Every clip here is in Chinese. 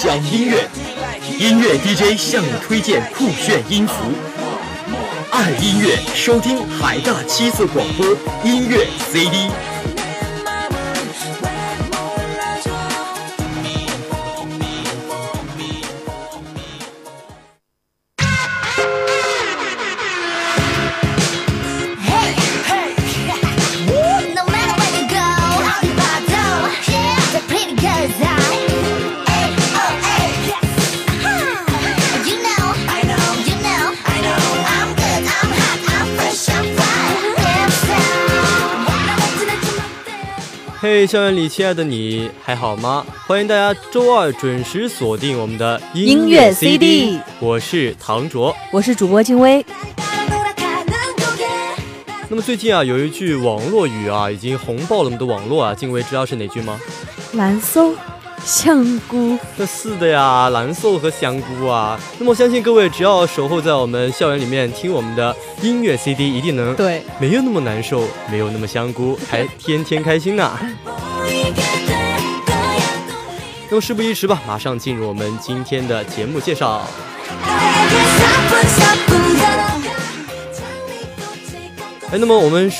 听音乐，享音乐，音乐 DJ 向你推荐酷炫音符。爱音乐，收听海大七色广播音乐 CD。校园里亲爱的你还好吗？欢迎大家周二准时锁定我们的音乐 CD，我是唐卓，我是主播金薇。那么最近啊，有一句网络语啊，已经红爆了我们的网络啊，静薇知道是哪句吗？蓝瘦。香菇，那是的呀，蓝瘦和香菇啊。那么我相信各位只要守候在我们校园里面听我们的音乐 CD，一定能对，没有那么难受，没有那么香菇，还天天开心呢。那么事不宜迟吧，马上进入我们今天的节目介绍。哎，那么我们。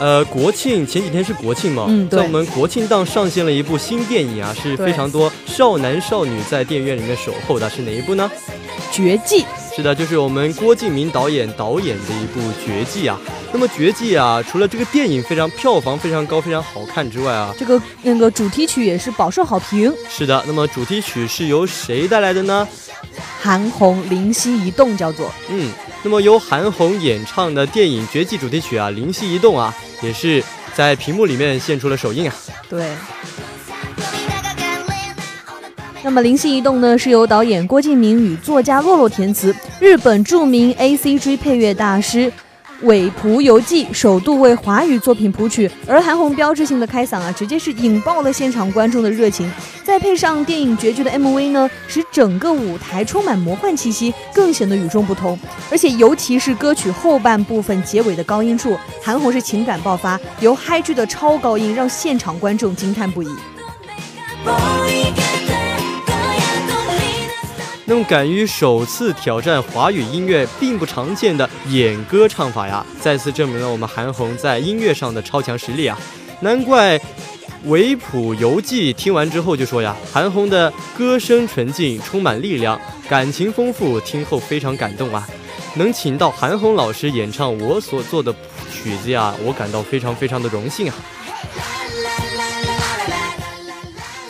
呃，国庆前几天是国庆嘛？嗯，在我们国庆档上线了一部新电影啊，是非常多少男少女在电影院里面守候的，是哪一部呢？绝技。是的，就是我们郭敬明导演导演的一部绝技啊。那么绝技啊，除了这个电影非常票房非常高、非常好看之外啊，这个那个主题曲也是饱受好评。是的，那么主题曲是由谁带来的呢？韩红《灵犀一动》叫做。嗯，那么由韩红演唱的电影绝技主题曲啊，《灵犀一动》啊。也是在屏幕里面献出了首映啊。对。那么《灵犀一动》呢，是由导演郭敬明与作家洛洛填词，日本著名 A C G 配乐大师。尾蒲游记首度为华语作品谱曲，而韩红标志性的开嗓啊，直接是引爆了现场观众的热情。再配上电影绝句的 MV 呢，使整个舞台充满魔幻气息，更显得与众不同。而且尤其是歌曲后半部分结尾的高音处，韩红是情感爆发，由嗨剧的超高音让现场观众惊叹不已。那么，敢于首次挑战华语音乐并不常见的演歌唱法呀，再次证明了我们韩红在音乐上的超强实力啊！难怪维普游记听完之后就说呀，韩红的歌声纯净，充满力量，感情丰富，听后非常感动啊！能请到韩红老师演唱我所做的曲子呀，我感到非常非常的荣幸啊！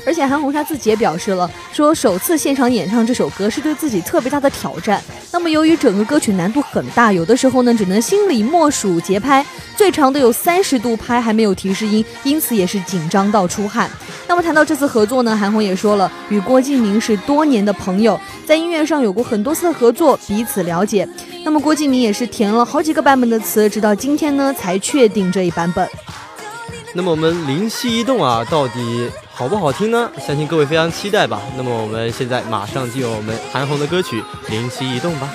而且韩红她自己也表示了，说首次现场演唱这首歌是对自己特别大的挑战。那么由于整个歌曲难度很大，有的时候呢只能心里默数节拍，最长的有三十度拍还没有提示音，因此也是紧张到出汗。那么谈到这次合作呢，韩红也说了，与郭敬明是多年的朋友，在音乐上有过很多次的合作，彼此了解。那么郭敬明也是填了好几个版本的词，直到今天呢才确定这一版本。那么我们灵犀一动啊，到底？好不好听呢？相信各位非常期待吧。那么我们现在马上进入我们韩红的歌曲《灵犀一动》吧。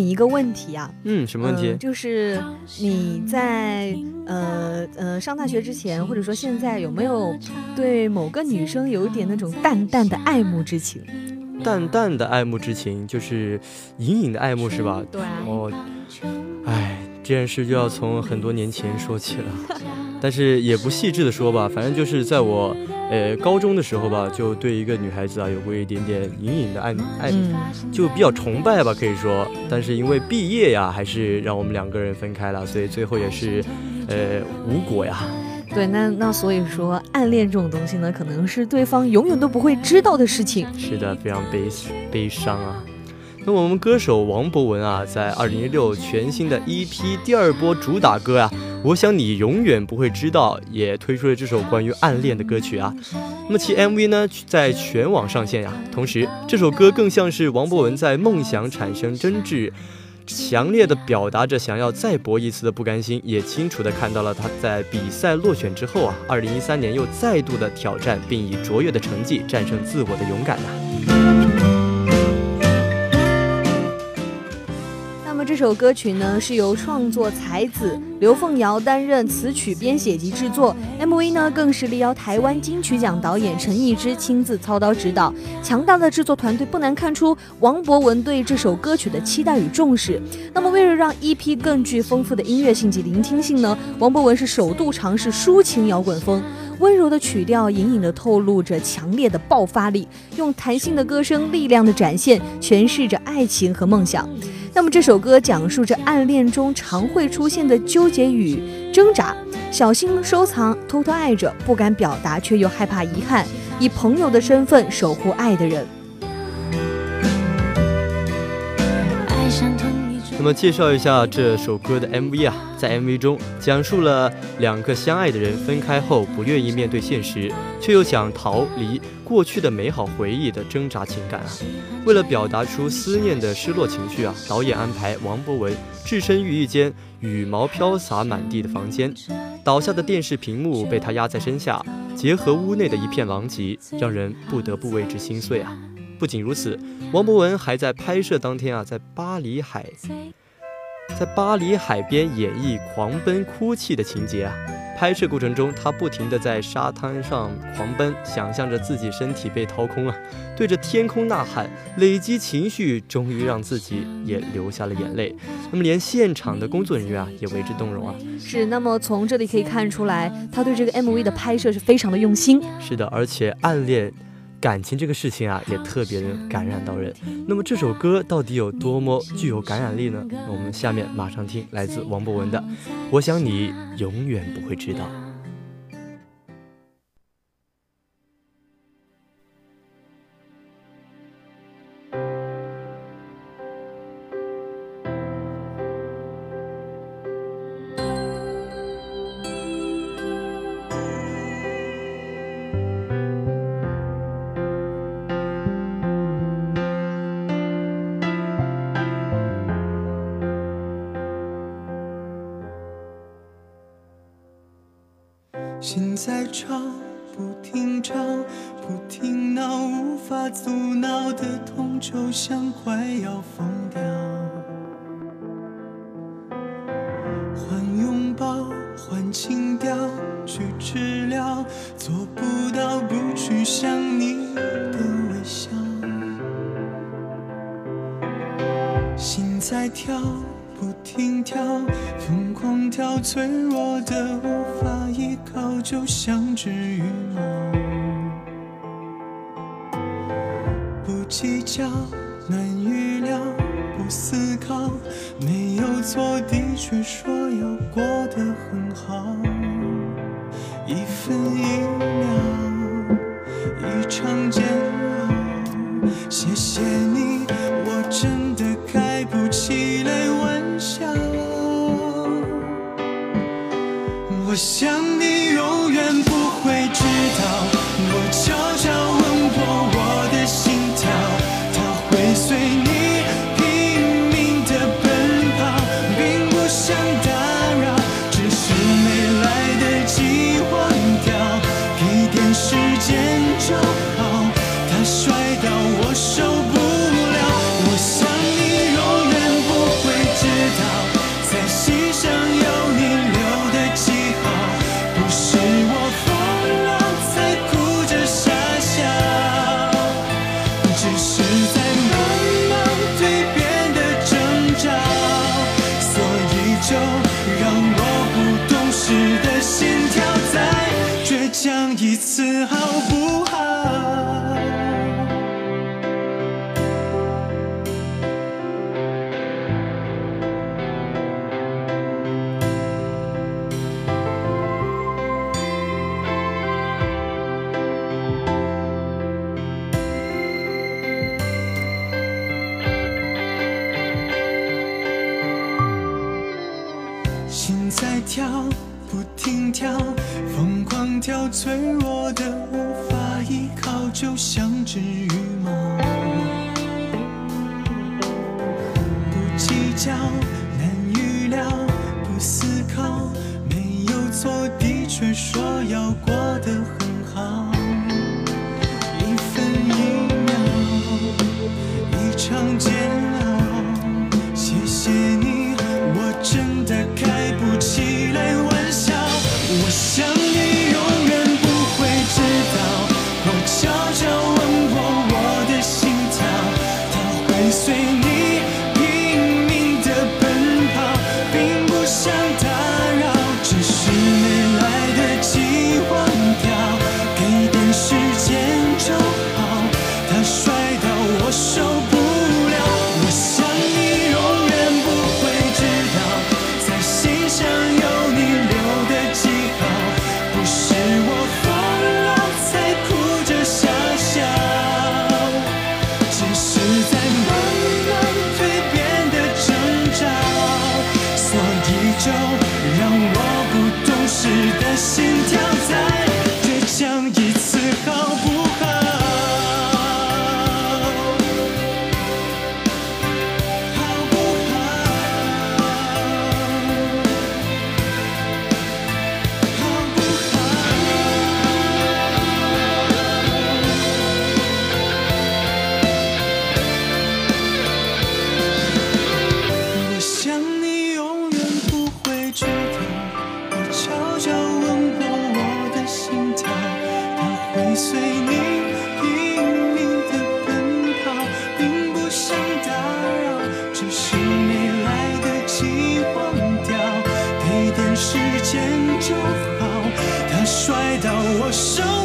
你一个问题啊，嗯，什么问题？呃就是你在呃呃上大学之前，或者说现在，有没有对某个女生有一点那种淡淡的爱慕之情？淡淡的爱慕之情，就是隐隐的爱慕，是吧？对哦，哎，这件事就要从很多年前说起了，但是也不细致的说吧，反正就是在我呃高中的时候吧，就对一个女孩子啊有过一点点隐隐的爱爱，嗯，就比较崇拜吧，可以说。但是因为毕业呀，还是让我们两个人分开了，所以最后也是呃无果呀。对，那那所以说，暗恋这种东西呢，可能是对方永远都不会知道的事情。是的，非常悲悲伤啊。那我们歌手王博文啊，在二零一六全新的 EP 第二波主打歌啊，我想你永远不会知道，也推出了这首关于暗恋的歌曲啊。那么其 MV 呢，在全网上线呀、同时这首歌更像是王博文在梦想产生真挚。强烈的表达着想要再搏一次的不甘心，也清楚的看到了他在比赛落选之后啊，二零一三年又再度的挑战，并以卓越的成绩战胜自我的勇敢呐、首歌曲呢，是由创作才子刘凤瑶担任词曲编写及制作，MV 呢更是力邀台湾金曲奖导演陈义之亲自操刀指导。强大的制作团队不难看出王博文对这首歌曲的期待与重视。那么为了让 EP 更具丰富的音乐性及聆听性呢，王博文是首度尝试抒情摇滚风。温柔的曲调隐隐地透露着强烈的爆发力，用弹性的歌声力量的展现，诠释着爱情和梦想。那么这首歌讲述着暗恋中常会出现的纠结与挣扎，小心收藏，偷偷爱着，不敢表达却又害怕遗憾，以朋友的身份守护爱的人。那么介绍一下这首歌的 MV 啊，在 MV 中讲述了两个相爱的人分开后不愿意面对现实，却又想逃离过去的美好回忆的挣扎情感啊。为了表达出思念的失落情绪啊，导演安排王博文置身于一间羽毛飘洒满地的房间，倒下的电视屏幕被他压在身下，结合屋内的一片狼藉，让人不得不为之心碎啊。不仅如此，王博文还在拍摄当天啊，在巴黎海，在巴黎海边演绎狂奔哭泣的情节啊。拍摄过程中，他不停地在沙滩上狂奔，想象着自己身体被掏空啊，对着天空呐喊，累积情绪，终于让自己也流下了眼泪。那么，连现场的工作人员啊，也为之动容啊。是，那么从这里可以看出来，他对这个 MV 的拍摄是非常的用心。是的，而且暗恋。感情这个事情啊，也特别的感染到人。那么这首歌到底有多么具有感染力呢？我们下面马上听来自王博文的《我想你永远不会知道》。去治疗，做不到不去想你的微笑。心在跳，不停跳，疯狂跳，脆弱的无法依靠，就像只羽毛。不计较，难预料，不思考，没有错，的确说要过得很好。我想手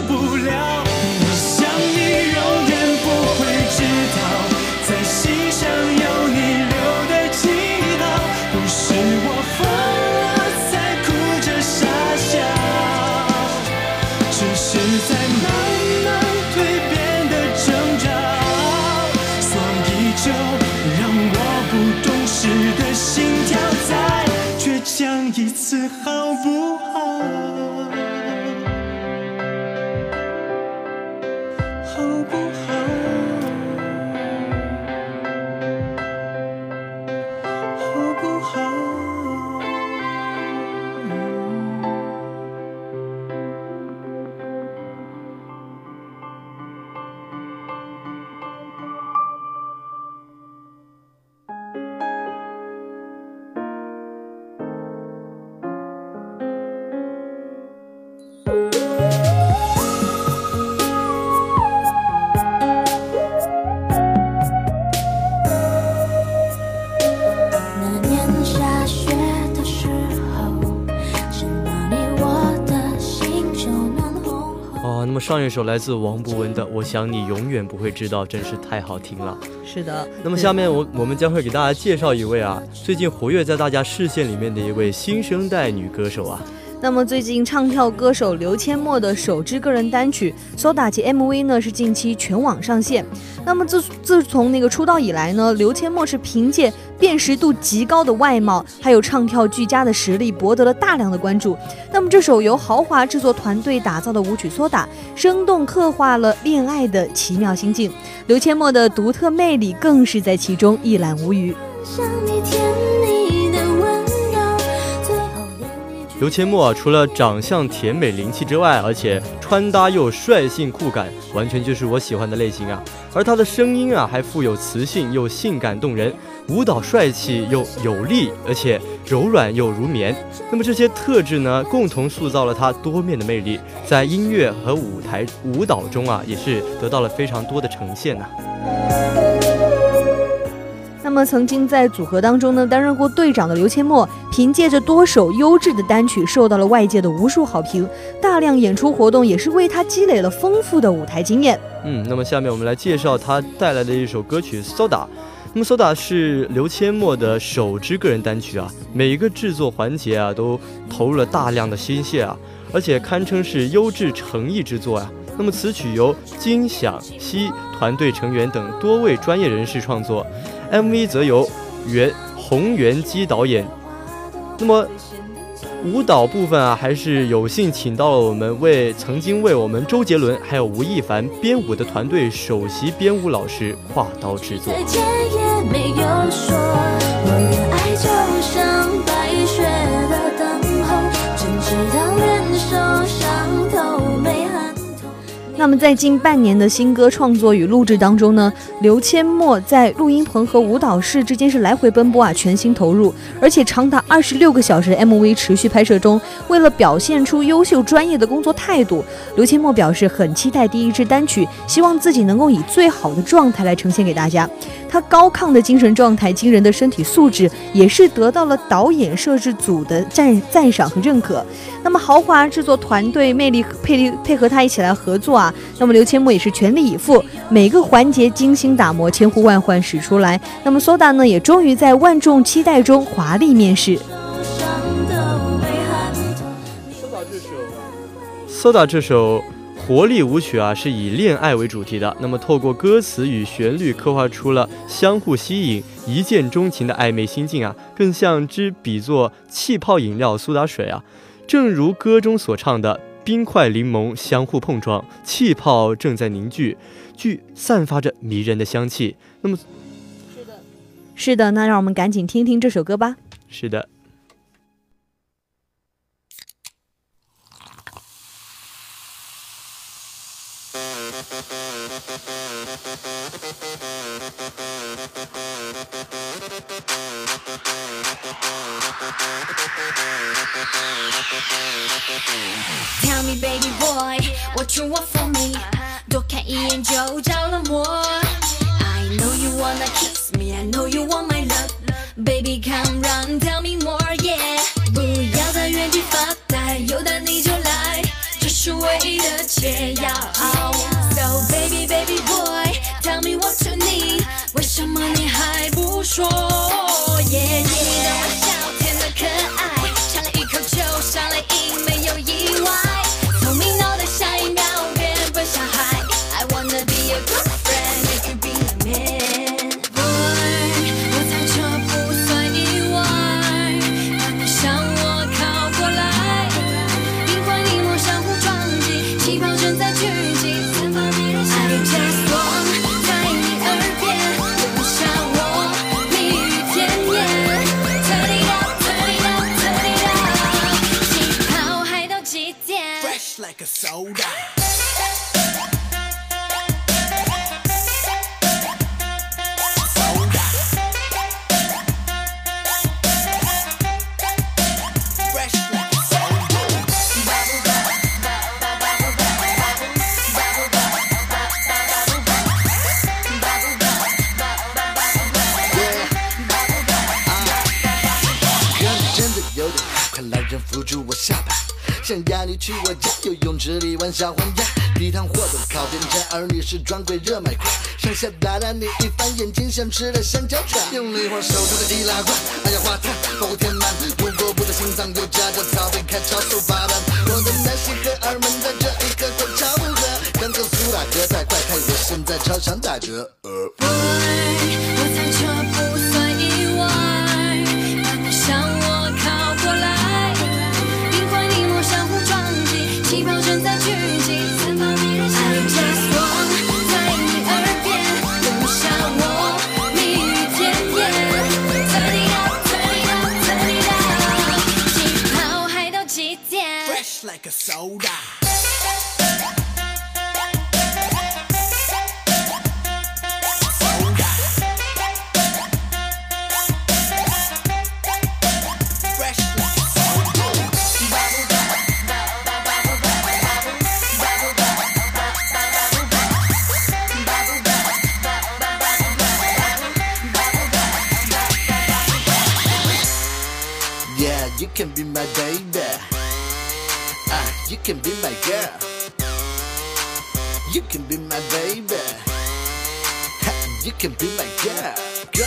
上一首来自王博文的我想你永远不会知道真是太好听了。是的。那么下面我我们将会给大家介绍一位啊最近活跃在大家视线里面的一位新生代女歌手啊。那么最近唱跳歌手刘千墨的首支个人单曲，Soda，MV 呢，是近期全网上线。那么自自从那个出道以来呢，刘千墨是凭借辨识度极高的外貌，还有唱跳俱佳的实力，博得了大量的关注。那么这首由豪华制作团队打造的舞曲，Soda 生动刻画了恋爱的奇妙心境，刘千墨的独特魅力更是在其中一览无余。想你，甜蜜。刘千墨啊，除了长相甜美灵气之外，而且穿搭又率性酷感，完全就是我喜欢的类型啊。而他的声音啊，还富有磁性又性感动人，舞蹈帅气又有力，而且柔软又如棉。那么这些特质呢，共同塑造了他多面的魅力，在音乐和舞台舞蹈中啊，也是得到了非常多的呈现呢。那么，曾经在组合当中呢担任过队长的刘阡陌，凭借着多首优质的单曲，受到了外界的无数好评。大量演出活动也是为他积累了丰富的舞台经验。嗯，那么下面我们来介绍他带来的一首歌曲《Soda》。那么《Soda》是刘阡陌的首支个人单曲啊，每一个制作环节啊都投入了大量的心血啊，而且堪称是优质诚意之作啊。那么此曲由金响熙团队成员等多位专业人士创作。MV 则由袁洪元基导演。那么舞蹈部分啊，还是有幸请到了我们为曾经为我们周杰伦还有吴亦凡编舞的团队首席编舞老师跨刀制作。那么在近半年的新歌创作与录制当中呢，刘谦墨在录音棚和舞蹈室之间是来回奔波啊，全心投入，而且长达二十六个小时的 MV 持续拍摄中，为了表现出优秀专业的工作态度，刘谦墨表示很期待第一支单曲，希望自己能够以最好的状态来呈现给大家。他高亢的精神状态、惊人的身体素质，也是得到了导演摄制组的赞赞赏和认可。那么豪华制作团队魅力配力配合他一起来合作啊，那么刘千木也是全力以赴，每个环节精心打磨，千呼万唤始出来。那么苏打呢，也终于在万众期待中华丽面世。苏打这首。活力舞曲啊，是以恋爱为主题的。那么，透过歌词与旋律，刻画出了相互吸引、一见钟情的暧昧心境啊，更像之比作气泡饮料苏打水啊。正如歌中所唱的：“冰块柠檬相互碰撞，气泡正在凝聚，聚散发着迷人的香气。”那么，是的，是的，那让我们赶紧听听这首歌吧。是的。Tell me baby boy what you want from me 多看一眼就着了魔 I know you wanna kiss me I know you want my love Baby come run tell me more yeah 不要在原地发呆有胆你就来这是唯一的解药 男人扶住我下巴想要你去我家游泳池里玩小黄鸭，地摊货都靠边站，而你是专柜热卖款。上下打量你一番，眼睛像吃了香蕉船。用力晃手中的易拉罐，二氧化碳把我填满。如果不在心脏有夹着草被开超速发难。我的男性荷尔蒙在这一刻快超负荷，刚刚苏打哥在快看，我现在超想打折。my soda. You can be my girl. You can be my baby. You can be my girl. Girl.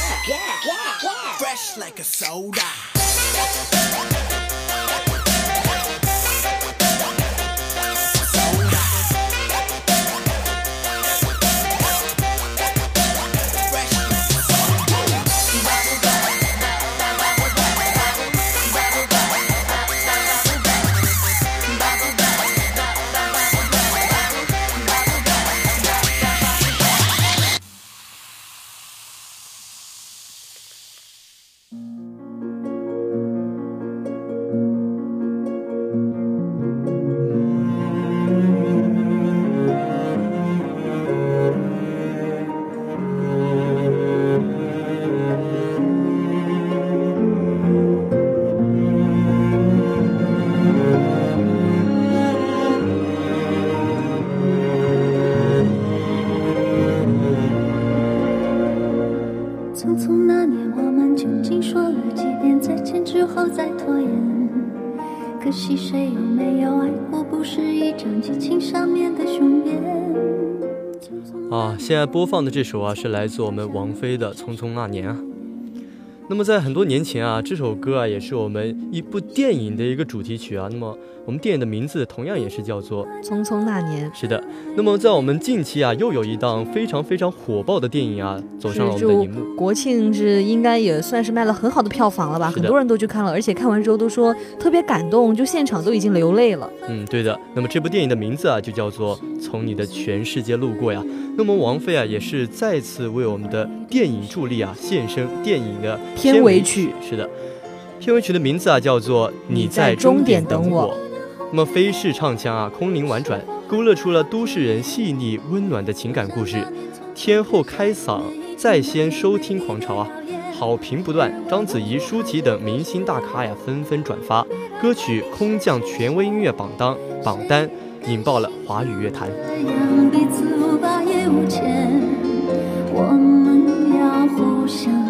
Fresh like a soda. 啊，现在播放的这首啊，是来自我们王菲的《匆匆那年》啊。那么在很多年前啊，这首歌啊也是我们一部电影的一个主题曲啊。那么我们电影的名字同样也是叫做匆匆那年，是的。那么在我们近期啊，又有一档非常非常火爆的电影啊，走上了我们的荧幕。国庆是应该也算是卖了很好的票房了吧？很多人都去看了，而且看完之后都说特别感动，就现场都已经流泪了。嗯，对的。那么这部电影的名字啊，就叫做《从你的全世界路过》呀。那么王菲啊，也是再次为我们的电影助力啊，献声电影的片尾曲曲。是的，片尾曲的名字啊，叫做《你在终点等我》。那么飞式唱腔啊，空灵婉转，勾勒出了都市人细腻温暖的情感故事。天后开嗓，在先收听狂潮啊，好评不断。章子怡、舒淇等明星大咖呀纷纷转发，歌曲空降权威音乐榜单榜单，引爆了华语乐坛。我们要互相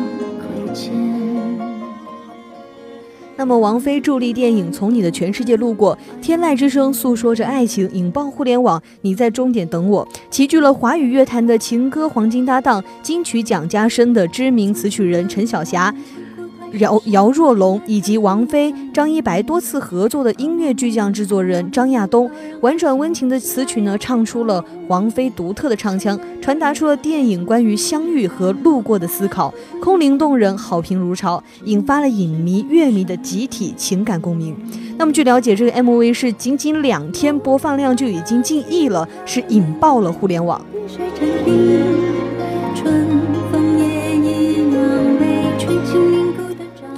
那么，王菲助力电影《从你的全世界路过》，天籁之声诉说着爱情，引爆互联网。你在终点等我，齐聚了华语乐坛的情歌黄金搭档、金曲奖加身的知名词曲人陈小霞。姚姚若龙以及王菲、张一白多次合作的音乐巨匠制作人张亚东，婉转温情的词曲呢，唱出了王菲独特的唱腔，传达出了电影关于相遇和路过的思考，空灵动人，好评如潮，引发了影迷、乐迷的集体情感共鸣。那么据了解，这个 MV 是仅仅两天播放量就已经近亿了，是引爆了互联网。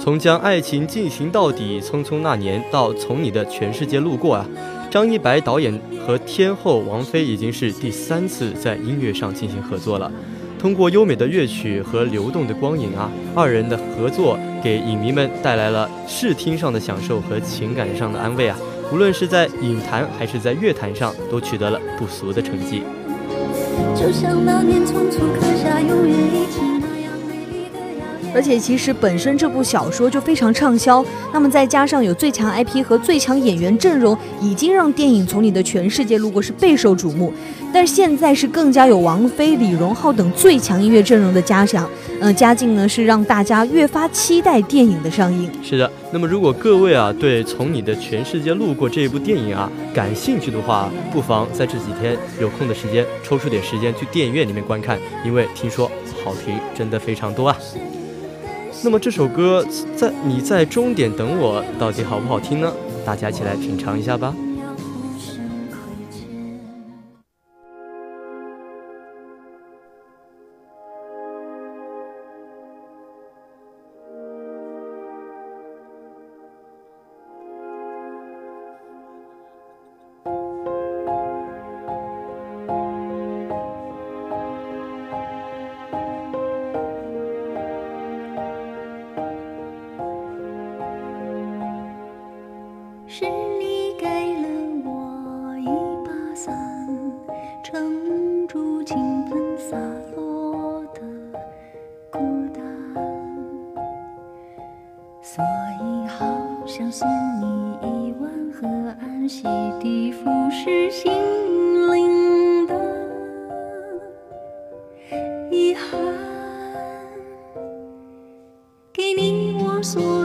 从将爱情进行到底，匆匆那年到从你的全世界路过啊，张一白导演和天后王菲已经是第三次在音乐上进行合作了。通过优美的乐曲和流动的光影啊，二人的合作给影迷们带来了视听上的享受和情感上的安慰啊。无论是在影坛还是在乐坛上，都取得了不俗的成绩。就像那年匆促刻下永远一起。而且其实本身这部小说就非常畅销，那么再加上有最强 IP 和最强演员阵容，已经让电影《从你的全世界路过》是备受瞩目。但是现在是更加有王菲、李荣浩等最强音乐阵容的加强，呃，加进呢是让大家越发期待电影的上映。是的，那么如果各位啊对《从你的全世界路过》这一部电影啊感兴趣的话，不妨在这几天有空的时间抽出点时间去电影院里面观看，因为听说好评真的非常多啊。那么这首歌在你在终点等我，到底好不好听呢？大家一起来品尝一下吧。遗憾，给你我所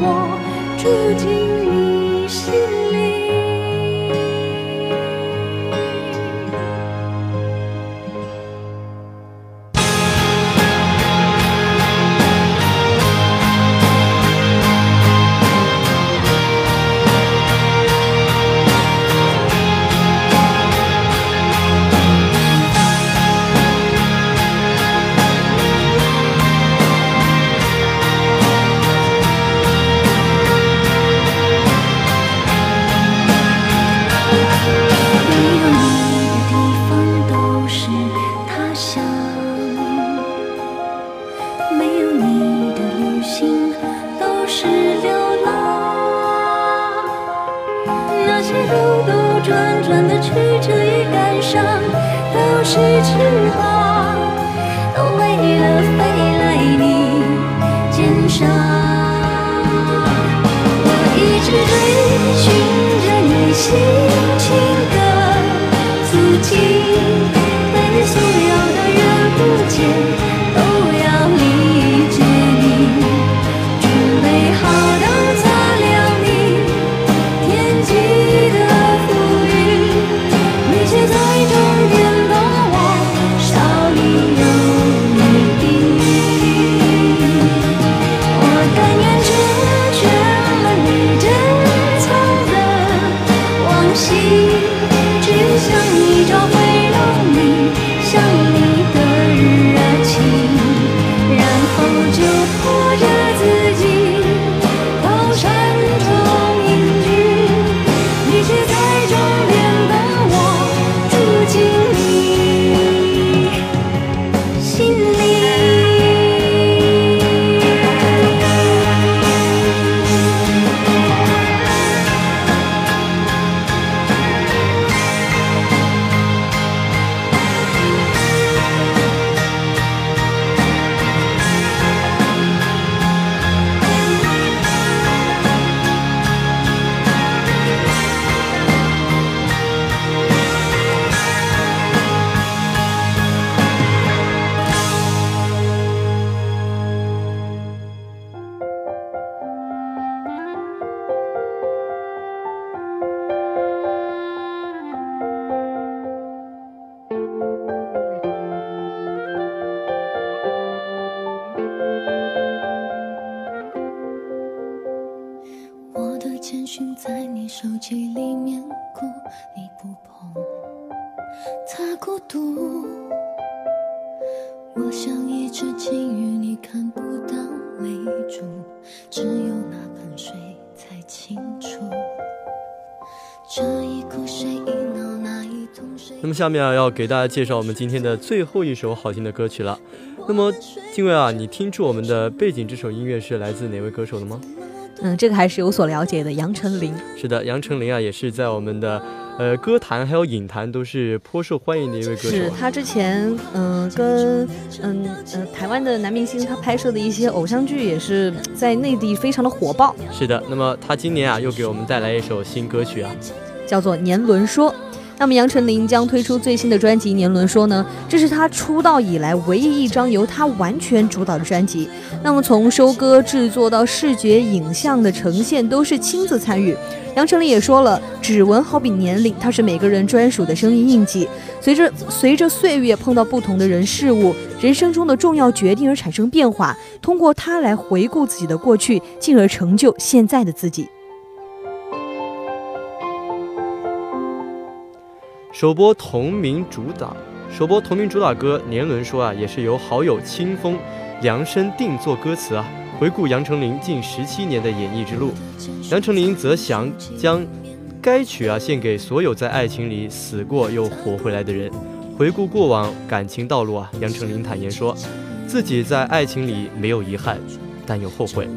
我，住进下面啊，要给大家介绍我们今天的最后一首好听的歌曲了。那么，金伟啊，你听出我们的背景这首音乐是来自哪位歌手的吗？嗯，这个还是有所了解的。杨丞琳，是的，杨丞琳啊，也是在我们的呃歌坛还有影坛都是颇受欢迎的一位歌手啊。是他之前嗯、跟嗯呃台湾的男明星他拍摄的一些偶像剧，也是在内地非常的火爆，是的，那么他今年啊又给我们带来一首新歌曲啊。叫做《年轮说》。那么杨丞琳将推出最新的专辑《年轮》，说呢，这是他出道以来唯一一张由他完全主导的专辑。那么从收歌、制作到视觉影像的呈现，都是亲自参与。杨丞琳也说了，指纹好比年龄，它是每个人专属的生命印记。随着随着岁月碰到不同的人事物，人生中的重要决定而产生变化，通过它来回顾自己的过去，进而成就现在的自己。首播同名主打，首播同名主打歌《年轮》说啊，也是由好友清风量身定做歌词啊，回顾杨丞琳近十七年的演艺之路。杨丞琳则想将该曲啊献给所有在爱情里死过又活回来的人。回顾过往感情道路啊，杨丞琳坦言说，自己在爱情里没有遗憾，但有后悔。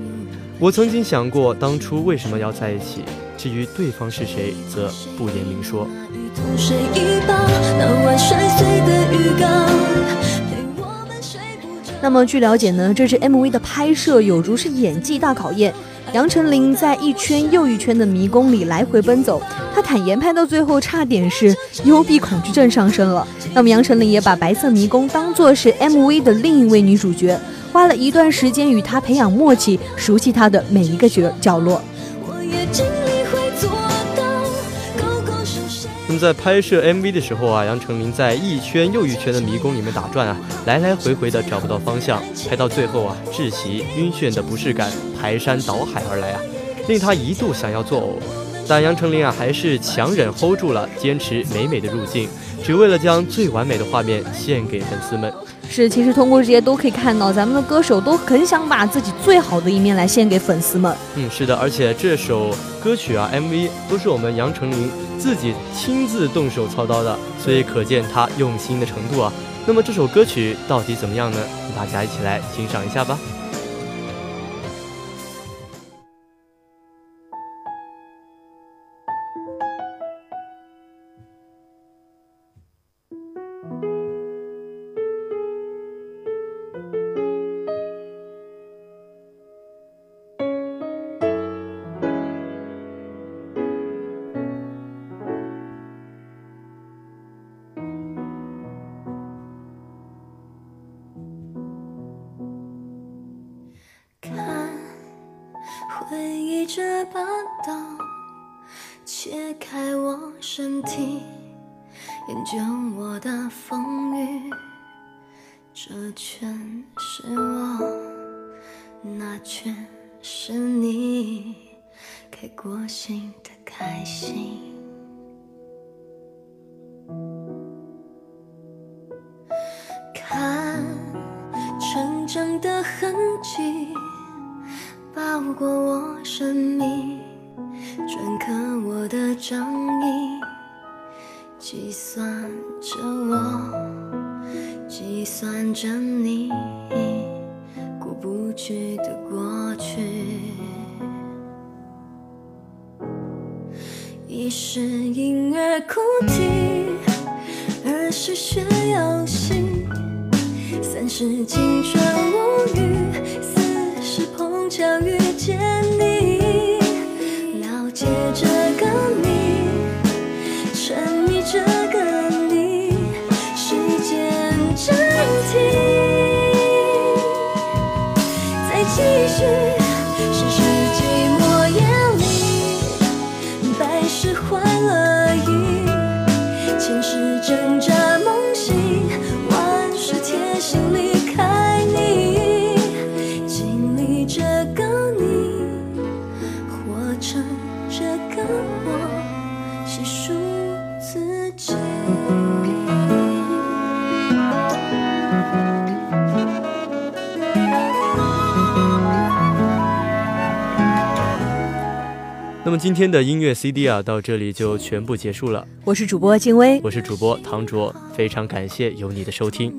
我曾经想过当初为什么要在一起，至于对方是谁，则不言明说。睡一抱，那晚摔碎的浴缸，陪我们睡。那么据了解呢，这支 MV 的拍摄有如是演技大考验。杨丞琳在一圈又一圈的迷宫里来回奔走，她坦言拍到最后差点是幽闭恐惧症上身了。那么杨丞琳也把白色迷宫当作是 MV 的另一位女主角，花了一段时间与她培养默契，熟悉她的每一个角角落。我也那么在拍摄 MV 的时候啊，杨丞琳在一圈又一圈的迷宫里面打转啊，来来回回的找不到方向，拍到最后啊，窒息、晕眩的不适感排山倒海而来啊，令他一度想要作呕。但杨丞琳啊，还是强忍 hold 住了，坚持美美的入镜，只为了将最完美的画面献给粉丝们。是，其实通过这些都可以看到，咱们的歌手都很想把自己最好的一面来献给粉丝们。嗯，是的，而且这首歌曲啊，MV 都是我们杨丞琳自己亲自动手操刀的，所以可见她用心的程度啊。那么这首歌曲到底怎么样呢？大家一起来欣赏一下吧。研究我的风雨。这全是我，那全是你，开过心的开心。看。成长的痕迹包裹我生命，篆刻我的掌印，计算着我，计算着你，过不去的过去。一是婴儿哭啼，二是学游戏。三是青春无语，四是碰巧遇见今天的音乐 CD 啊，到这里就全部结束了。我是主播静薇，我是主播唐卓，非常感谢有你的收听。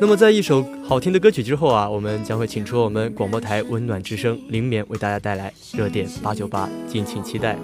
那么在一首好听的歌曲之后啊，我们将会请出我们广播台温暖之声林冕为大家带来热点八九八，敬请期待。